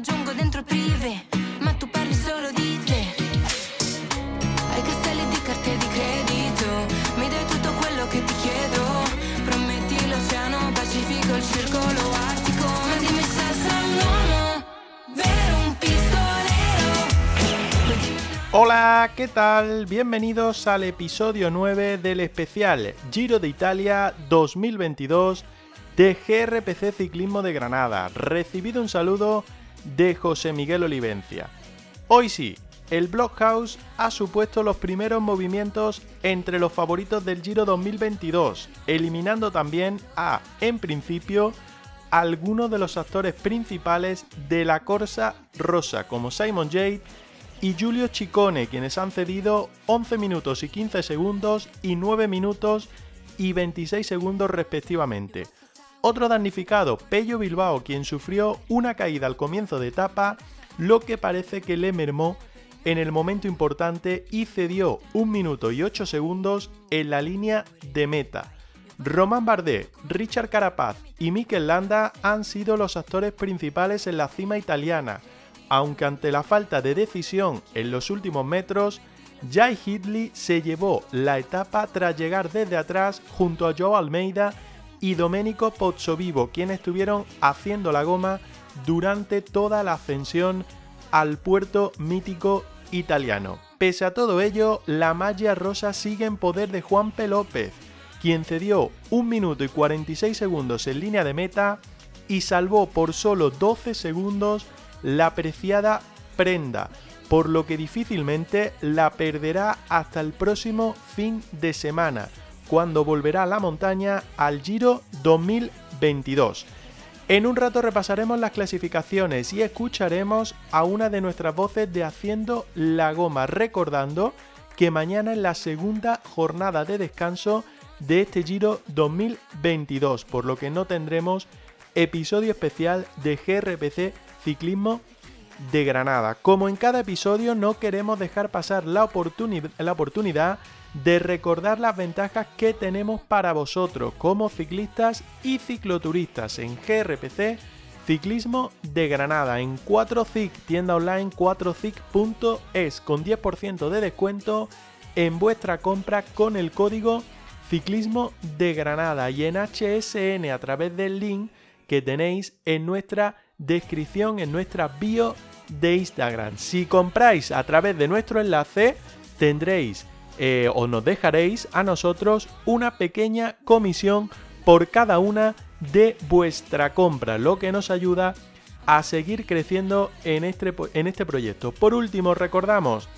Raggiungo dentro prive, ma tu parli solo di te. Ai castelli di carte di credito, mi dai tutto quello che ti chiedo. Prometti l'oceano Pacifico, il circolo artico. Ma dimmi se sei un uomo, un pistolero. Hola, ¿qué tal? Bienvenidos al episodio 9 del especial Giro de Italia 2022 de GRPC Ciclismo de Granada. Recibido un saludo de José Miguel Olivencia. Hoy sí, el Blockhouse ha supuesto los primeros movimientos entre los favoritos del Giro 2022, eliminando también a, en principio, algunos de los actores principales de la Corsa Rosa, como Simon Yates y Giulio Ciccone, quienes han cedido 11 minutos y 15 segundos y 9 minutos y 26 segundos respectivamente. Otro damnificado, Pello Bilbao, quien sufrió una caída al comienzo de etapa, lo que parece que le mermó en el momento importante y cedió 1 minuto y 8 segundos en la línea de meta. Román Bardet, Richard Carapaz y Mikel Landa han sido los actores principales en la cima italiana, aunque ante la falta de decisión en los últimos metros, Jai Hindley se llevó la etapa tras llegar desde atrás junto a Joao Almeida y Domenico Pozzovivo, quienes estuvieron haciendo la goma durante toda la ascensión al puerto mítico italiano. Pese a todo ello, la malla rosa sigue en poder de Juan. López, quien cedió 1 minuto y 46 segundos en línea de meta y salvó por solo 12 segundos la preciada prenda, por lo que difícilmente la perderá hasta el próximo fin de semana, cuando volverá a la montaña al Giro 2022. En un rato repasaremos las clasificaciones y escucharemos a una de nuestras voces de Haciendo la Goma, recordando que mañana es la segunda jornada de descanso de este Giro 2022, por lo que no tendremos episodio especial de GRPC Ciclismo de Granada. Como en cada episodio no queremos dejar pasar la, oportuni- la oportunidad de recordar las ventajas que tenemos para vosotros como ciclistas y cicloturistas en GRPC Ciclismo de Granada en 4CIC, tienda online 4CIC.es con 10% de descuento en vuestra compra con el código Ciclismo de Granada y en HSN a través del link que tenéis en nuestra descripción, en nuestra bio de Instagram. Si compráis a través de nuestro enlace, tendréis eh, o nos dejaréis a nosotros una pequeña comisión por cada una de vuestra compra, lo que nos ayuda a seguir creciendo en este, en este proyecto. Por último, recordamos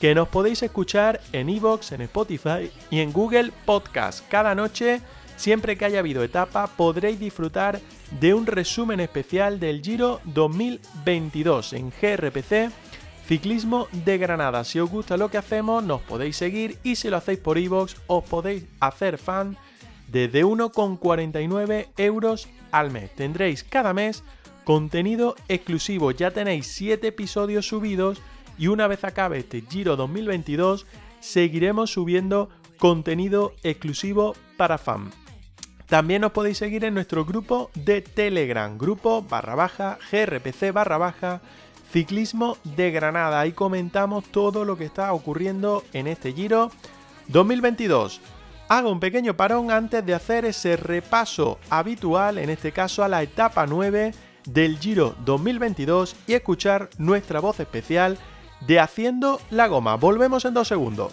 que nos podéis escuchar en iVoox, en Spotify y en Google Podcast. Cada noche, siempre que haya habido etapa, podréis disfrutar de un resumen especial del Giro 2022 en GRPC Ciclismo de Granada. Si os gusta lo que hacemos, nos podéis seguir y si lo hacéis por iVoox, os podéis hacer fan desde 1,49 euros al mes. Tendréis cada mes contenido exclusivo. Ya tenéis 7 episodios subidos y una vez acabe este Giro 2022, seguiremos subiendo contenido exclusivo para fan. También os podéis seguir en nuestro grupo de Telegram, grupo barra baja, GRPC barra baja, Ciclismo de Granada. Ahí comentamos todo lo que está ocurriendo en este Giro 2022. Hago un pequeño parón antes de hacer ese repaso habitual, en este caso a la etapa 9 del Giro 2022 y escuchar nuestra voz especial de Haciendo la Goma. Volvemos en dos segundos.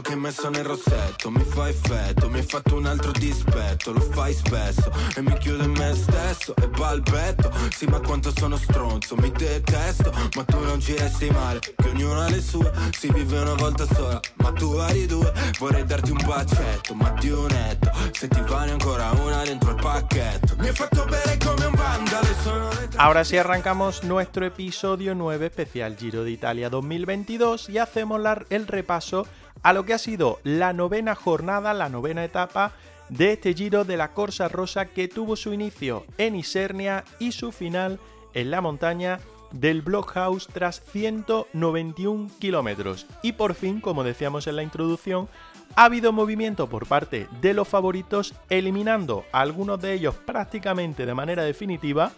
Che hai messo nel rossetto. Mi fa effetto, mi hai fatto un altro dispetto. Lo fai spesso e mi chiudo in me stesso E balbetto, sì ma quanto sono stronzo Mi detesto, ma tu non ci resti male Ahora sí arrancamos nuestro episodio 9 especial Giro de Italia 2022 y hacemos el repaso a lo que ha sido la novena jornada, la novena etapa de este Giro de la Corsa Rosa que tuvo su inicio en Isernia y su final en la montaña del Blockhouse tras 191 kilómetros. Y por fin, como decíamos en la introducción, ha habido movimiento por parte de los favoritos, eliminando algunos de ellos prácticamente de manera definitiva,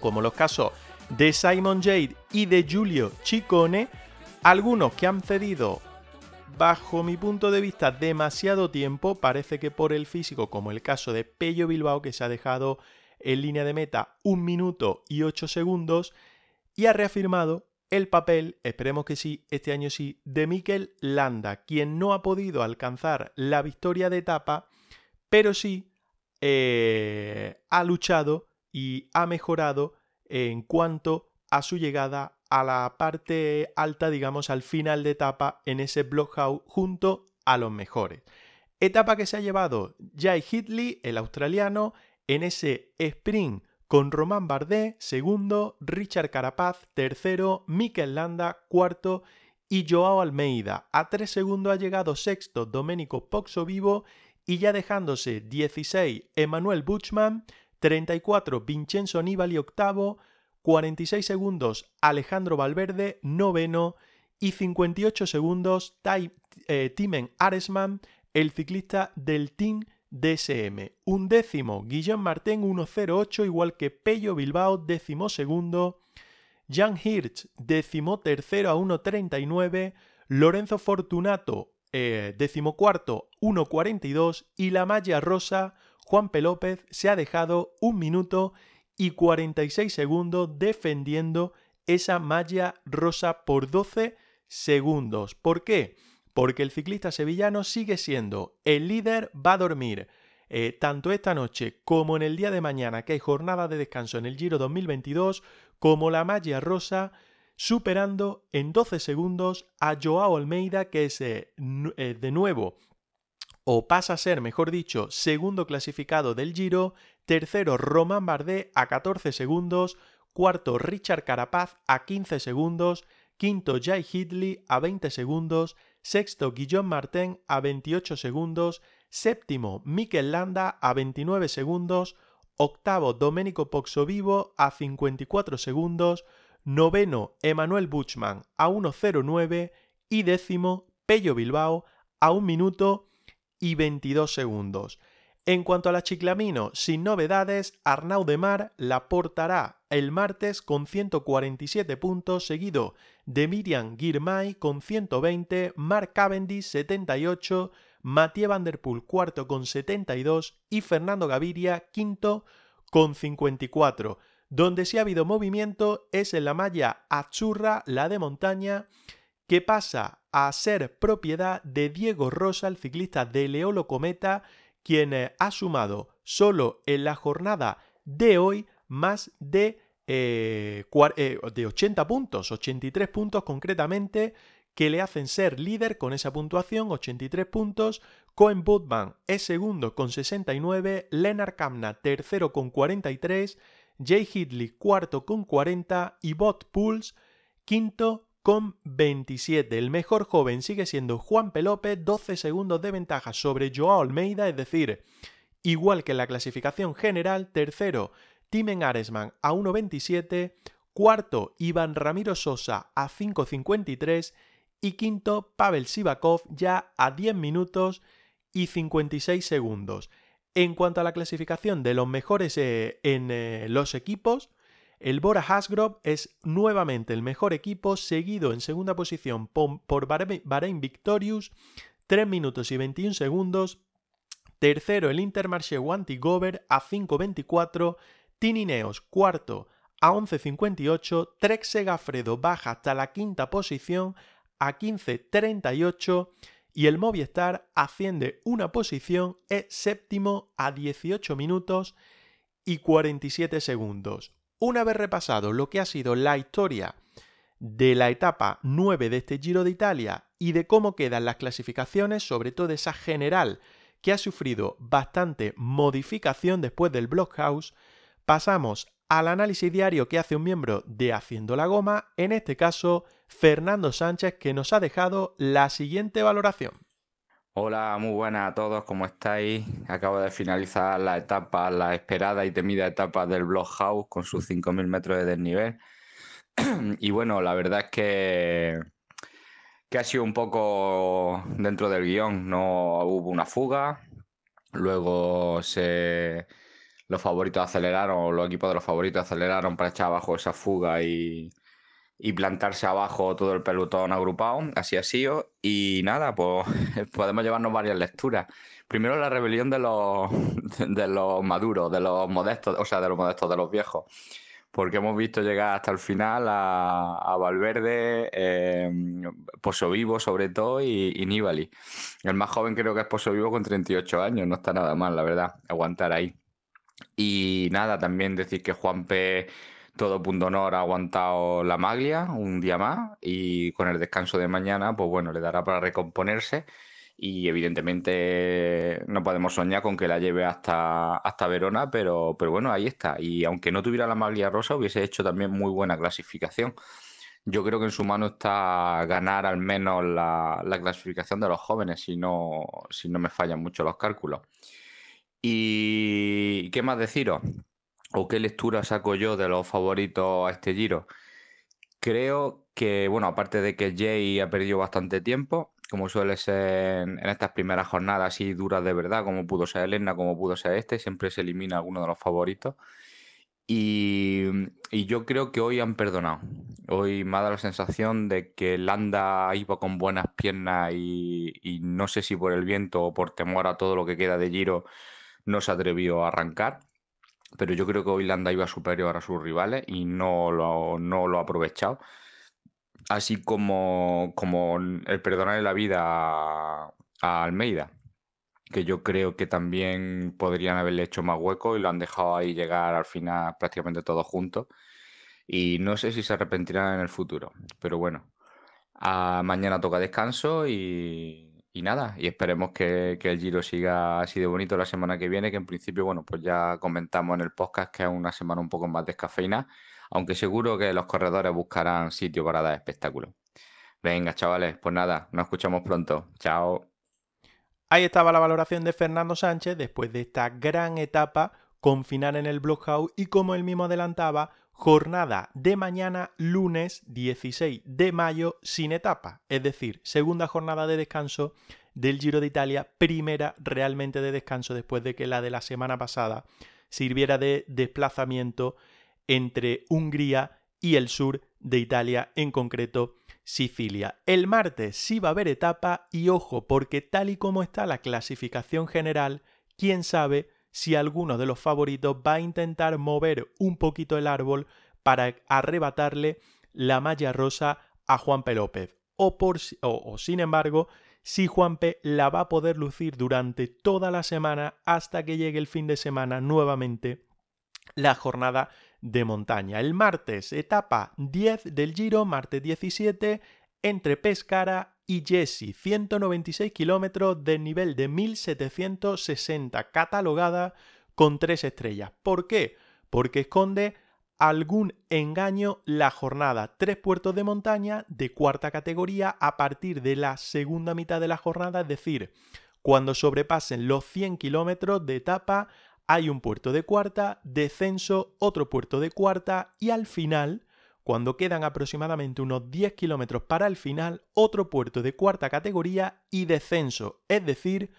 como los casos de Simon Jade y de Giulio Ciccone, algunos que han cedido, bajo mi punto de vista, demasiado tiempo, parece que por el físico, como el caso de Pello Bilbao, que se ha dejado en línea de meta un minuto y 8 segundos, y ha reafirmado el papel, esperemos que sí, este año sí, de Mikel Landa, quien no ha podido alcanzar la victoria de etapa, pero sí eh, ha luchado y ha mejorado en cuanto a su llegada a la parte alta, digamos, al final de etapa en ese blockhouse junto a los mejores. Etapa que se ha llevado Jai Hitley, el australiano, en ese sprint con Román Bardet, segundo, Richard Carapaz, tercero, Mikel Landa, cuarto y Joao Almeida. A tres segundos ha llegado sexto Domenico Poxo Vivo y ya dejándose 16 Emanuel Buchmann, 34 Vincenzo Nibali octavo, 46 segundos Alejandro Valverde noveno y 58 segundos eh, Timen Aresman, el ciclista del Team DSM. Un décimo Guillaume Martin 1.08 igual que Pello Bilbao décimo segundo. Jan Hirsch décimo tercero a 1.39. Lorenzo Fortunato eh, decimocuarto 1.42 y la malla rosa Juan P. López se ha dejado un minuto y 46 segundos defendiendo esa malla rosa por 12 segundos. ¿Por qué? Porque el ciclista sevillano sigue siendo el líder, va a dormir eh, tanto esta noche como en el día de mañana, que hay jornada de descanso en el Giro 2022, como la malla rosa, superando en 12 segundos a Joao Almeida, que es eh, eh, de nuevo o pasa a ser, mejor dicho, segundo clasificado del Giro, tercero Román Bardet a 14 segundos, cuarto Richard Carapaz a 15 segundos, quinto Jai Hidley a 20 segundos, sexto Guillaume Martin a 28 segundos, séptimo Mikel Landa a 29 segundos, octavo Domenico Poxovivo a 54 segundos, noveno Emanuel Buchmann a 1.09 y décimo Pello Bilbao a 1 minuto y 22 segundos. En cuanto a la Chiclamino, sin novedades, Arnaud de Mar la portará el martes con 147 puntos, seguido de Miriam Girmay con 120, Mark Cavendish 78, Mathieu Van Der Poel cuarto con 72 y Fernando Gaviria quinto con 54. Donde sí ha habido movimiento es en la malla Achurra, la de montaña, que pasa a ser propiedad de Diego Rosa, el ciclista de Leolo Cometa, quien eh, ha sumado solo en la jornada de hoy más de, eh, eh, de 80 puntos, 83 puntos concretamente, que le hacen ser líder con esa puntuación, 83 puntos. Cohen Budman es segundo con 69, Lennart Kamna tercero con 43, Jay Hidley cuarto con 40 y Bot Pools quinto con 27. El mejor joven sigue siendo Juan P. López, 12 segundos de ventaja sobre Joao Almeida, es decir, igual que en la clasificación general, tercero Timen Aresman a 1.27, cuarto Iván Ramiro Sosa a 5.53 y quinto Pavel Sivakov ya a 10 minutos y 56 segundos. En cuanto a la clasificación de los mejores eh, en eh, los equipos, el Bora Hasgrove es nuevamente el mejor equipo, seguido en segunda posición por Bahrein Victorious, 3 minutos y 21 segundos. Tercero el Intermarché Wanty Gover a 5.24. Tinineos cuarto a 11.58. Trek Segafredo baja hasta la quinta posición a 15.38. y el Movistar asciende una posición, es séptimo a 18 minutos y 47 segundos. Una vez repasado lo que ha sido la historia de la etapa 9 de este Giro de Italia y de cómo quedan las clasificaciones, sobre todo esa general que ha sufrido bastante modificación después del Blockhouse, pasamos al análisis diario que hace un miembro de Haciendo la Goma, en este caso Fernando Sánchez, que nos ha dejado la siguiente valoración. Hola, muy buenas a todos, ¿cómo estáis? Acabo de finalizar la etapa, la esperada y temida etapa del Blockhouse con sus 5.000 metros de desnivel. y bueno, la verdad es que, que ha sido un poco dentro del guion. No hubo una fuga, luego se, los favoritos aceleraron, los equipos de los favoritos aceleraron para echar abajo esa fuga y, y plantarse abajo todo el pelotón agrupado, así ha sido. Y nada, pues podemos llevarnos varias lecturas. Primero la rebelión de los, de los maduros, de los modestos, o sea, de los modestos, de los viejos porque hemos visto llegar hasta el final a, Valverde, eh, Pozo Vivo sobre todo y, y. El más joven creo que es Pozo Vivo con 38 años, no está nada mal, la verdad, aguantar ahí. Y nada, también decir que Juan P. Todo punto honor ha aguantado la maglia un día más y con el descanso de mañana, pues bueno, le dará para recomponerse y evidentemente no podemos soñar con que la lleve hasta, hasta Verona, pero, pero bueno, ahí está. Y aunque no tuviera la maglia rosa, hubiese hecho también muy buena clasificación. Yo creo que en su mano está ganar al menos la, clasificación de los jóvenes, si no, si no me fallan mucho los cálculos. ¿Y qué más deciros? ¿O qué lectura saco yo de los favoritos a este giro? Creo que, bueno, aparte de que Jay ha perdido bastante tiempo, como suele ser en, estas primeras jornadas así duras de verdad, como pudo ser Elena, como pudo ser este, siempre se elimina alguno de los favoritos. Y, yo creo que hoy han perdonado. Hoy me ha dado la sensación de que Landa iba con buenas piernas y, y, no sé si por el viento o por temor a todo lo que queda de Giro no se atrevió a arrancar. Pero yo creo que hoy Landa iba superior a sus rivales y no lo, no lo ha aprovechado así como, como el perdonarle la vida a, Almeida, que yo creo que también podrían haberle hecho más hueco y lo han dejado ahí llegar al final prácticamente todos juntos. Y no sé si se arrepentirán en el futuro, pero bueno, mañana toca descanso y, y nada, y esperemos que, que, el Giro siga así de bonito la semana que viene, que en principio, bueno, pues ya comentamos en el podcast que es una semana un poco más descafeína aunque seguro que los corredores buscarán sitio para dar espectáculo. Venga, chavales, pues nada, nos escuchamos pronto. Chao. Ahí estaba la valoración de Fernando Sánchez después de esta gran etapa con final en el Blockhouse y como él mismo adelantaba, jornada de mañana lunes 16 de mayo sin etapa, es decir, segunda jornada de descanso del Giro de Italia, primera realmente de descanso después de que la de la semana pasada sirviera de desplazamiento entre Hungría y el sur de Italia, en concreto Sicilia. El martes sí va a haber etapa y ojo, porque tal y como está la clasificación general, quién sabe si alguno de los favoritos va a intentar mover un poquito el árbol para arrebatarle la malla rosa a Juanpe López. O, por, sin embargo, si Juanpe la va a poder lucir durante toda la semana hasta que llegue el fin de semana nuevamente la jornada de montaña. El martes, etapa 10 del Giro, martes 17, entre Pescara y Jesse, 196 kilómetros de nivel de 1760, catalogada con tres estrellas. ¿Por qué? Porque esconde algún engaño la jornada. Tres puertos de montaña de cuarta categoría a partir de la segunda mitad de la jornada, es decir, cuando sobrepasen los 100 kilómetros de etapa hay un puerto de cuarta, descenso, otro puerto de cuarta y al final, cuando quedan aproximadamente unos 10 kilómetros para el final, otro puerto de cuarta categoría y descenso, es decir,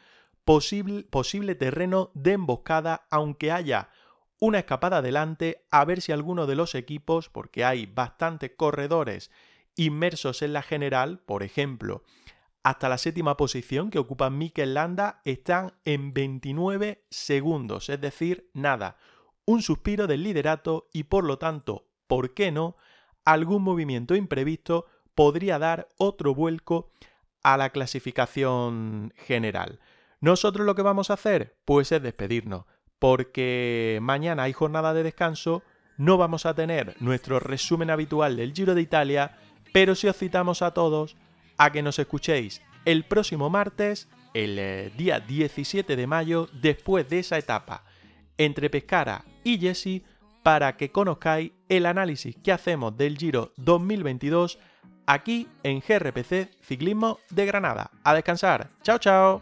posible, posible terreno de emboscada, aunque haya una escapada adelante, a ver si alguno de los equipos, porque hay bastantes corredores inmersos en la general, por ejemplo, hasta la séptima posición que ocupa Mikel Landa están en 29 segundos, es decir, nada, un suspiro del liderato y por lo tanto, ¿por qué no? Algún movimiento imprevisto podría dar otro vuelco a la clasificación general. Nosotros lo que vamos a hacer, pues es despedirnos, porque mañana hay jornada de descanso, no vamos a tener nuestro resumen habitual del Giro de Italia, pero sí os citamos a todos a que nos escuchéis el próximo martes, el eh, día 17 de mayo, después de esa etapa entre Pescara y Jesse, para que conozcáis el análisis que hacemos del Giro 2022 aquí en GRPC Ciclismo de Granada. A descansar. Chao, chao.